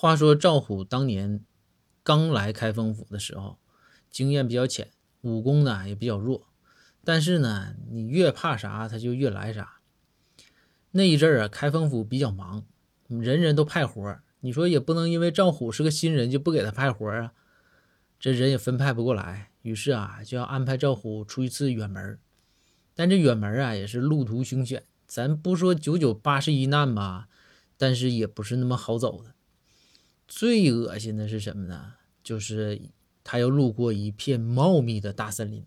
话说赵虎当年刚来开封府的时候，经验比较浅，武功呢也比较弱。但是呢，你越怕啥，他就越来啥。那一阵儿啊，开封府比较忙，人人都派活儿你说也不能因为赵虎是个新人就不给他派活儿啊，这人也分派不过来。于是啊，就要安排赵虎出一次远门。但这远门啊，也是路途凶险。咱不说九九八十一难吧，但是也不是那么好走的。最恶心的是什么呢？就是他要路过一片茂密的大森林，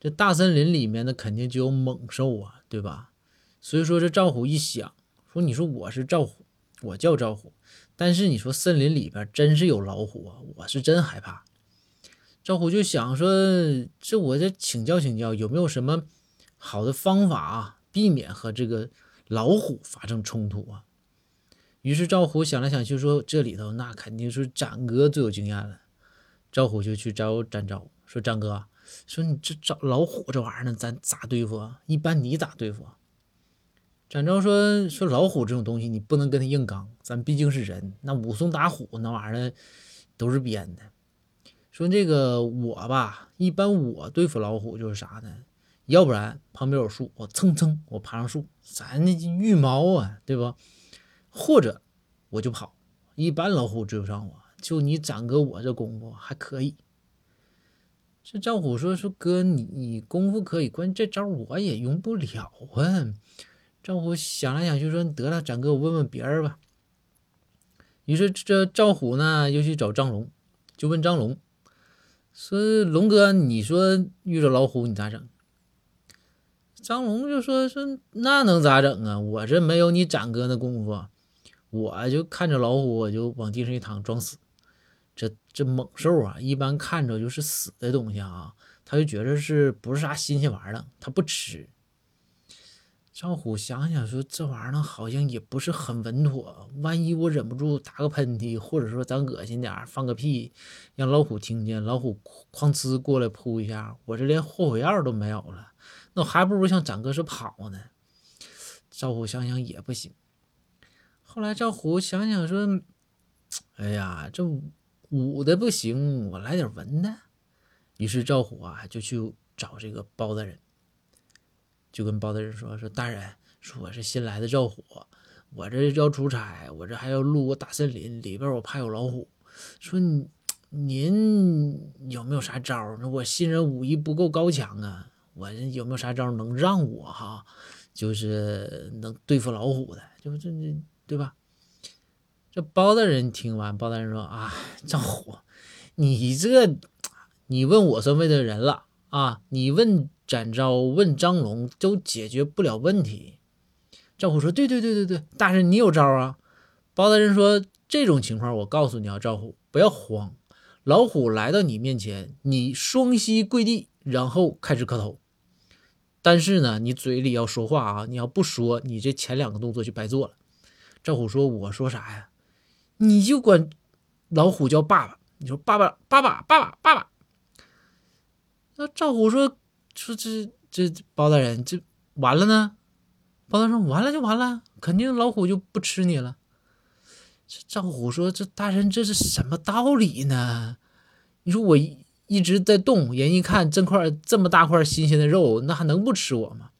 这大森林里面呢，肯定就有猛兽啊，对吧？所以说这赵虎一想，说你说我是赵虎，我叫赵虎，但是你说森林里边真是有老虎啊，我是真害怕。赵虎就想说，这我这请教请教，有没有什么好的方法啊，避免和这个老虎发生冲突啊？于是赵虎想来想去，说：“这里头那肯定是展哥最有经验了。”赵虎就去找展昭，说：“展哥，说你这找老虎这玩意儿呢，咱咋对付啊？一般你咋对付？”展昭说：“说老虎这种东西，你不能跟他硬刚，咱毕竟是人。那武松打虎那玩意儿都是编的。说这个我吧，一般我对付老虎就是啥呢？要不然旁边有树，我蹭蹭我爬上树，咱那羽毛啊，对吧？”或者我就跑，一般老虎追不上我。就你展哥我这功夫还可以。这赵虎说：“说哥，你你功夫可以，关键这招我也用不了啊。”赵虎想来想去说：“得了，展哥，我问问别人吧。”于是这赵虎呢又去找张龙，就问张龙说：“龙哥，你说遇着老虎你咋整？”张龙就说：“说那能咋整啊？我这没有你展哥那功夫。”我就看着老虎，我就往地上一躺，装死。这这猛兽啊，一般看着就是死的东西啊，他就觉得是不是啥新鲜玩意儿，他不吃。赵虎想想说，这玩意儿，好像也不是很稳妥。万一我忍不住打个喷嚏，或者说咱恶心点儿放个屁，让老虎听见，老虎哐呲过来扑一下，我这连后悔药都没有了。那我还不如像展哥是跑呢。赵虎想想也不行。后来赵虎想想说：“哎呀，这武的不行，我来点文的。”于是赵虎啊就去找这个包大人，就跟包大人说：“说大人，说我是新来的赵虎，我这要出差，我这还要路过大森林里边，我怕有老虎。说您有没有啥招？我新人武艺不够高强啊，我有没有啥招能让我哈，就是能对付老虎的？就这这。”对吧？这包大人听完，包大人说：“啊，赵虎，你这，你问我算位的人了啊！你问展昭，问张龙，都解决不了问题。”赵虎说：“对对对对对，大人你有招啊！”包大人说：“这种情况，我告诉你啊，赵虎，不要慌。老虎来到你面前，你双膝跪地，然后开始磕头。但是呢，你嘴里要说话啊！你要不说，你这前两个动作就白做了。”赵虎说：“我说啥呀？你就管老虎叫爸爸。你说爸爸，爸爸，爸爸，爸爸。”那赵虎说：“说这这包大人，这完了呢？”包大人说：“完了就完了，肯定老虎就不吃你了。”这赵虎说：“这大人这是什么道理呢？你说我一一直在动，人一看这块这么大块新鲜的肉，那还能不吃我吗？”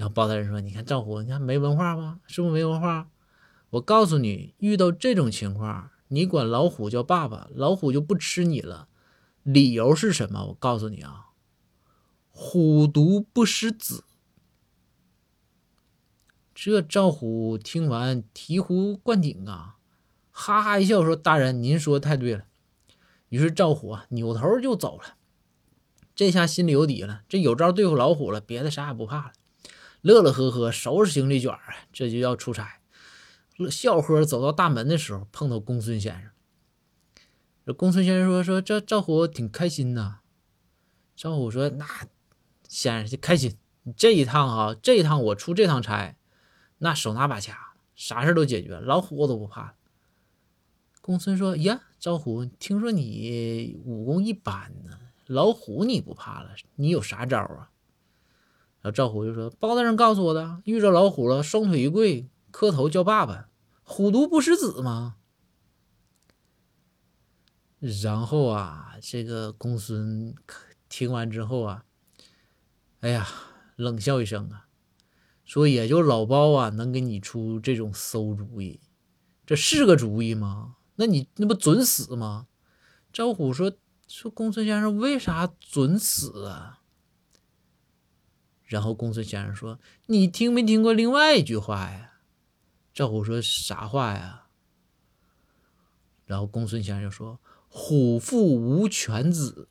然后包大人说：“你看赵虎，你看没文化吧？是不是没文化？我告诉你，遇到这种情况，你管老虎叫爸爸，老虎就不吃你了。理由是什么？我告诉你啊，虎毒不食子。”这赵虎听完醍醐灌顶啊，哈哈一笑说：“大人，您说太对了。”于是赵虎啊扭头就走了。这下心里有底了，这有招对付老虎了，别的啥也不怕了。乐乐呵呵收拾行李卷儿，这就要出差。笑呵走到大门的时候，碰到公孙先生。这公孙先生说：“说这赵虎挺开心呐。”赵虎说：“那先生就开心，这一趟啊，这一趟我出这趟差，那手拿把掐，啥事都解决，老虎我都不怕。”公孙说：“呀，赵虎，听说你武功一般呢，老虎你不怕了？你有啥招啊？”然后赵虎就说：“包大人告诉我的，遇着老虎了，双腿一跪，磕头叫爸爸，虎毒不食子吗？然后啊，这个公孙听完之后啊，哎呀，冷笑一声啊，说也就老包啊能给你出这种馊主意，这是个主意吗？那你那不准死吗？赵虎说说公孙先生为啥准死啊？然后公孙先生说你听没听过另外一句话呀？赵虎说啥话呀？然后公孙先生就说。虎父无犬子，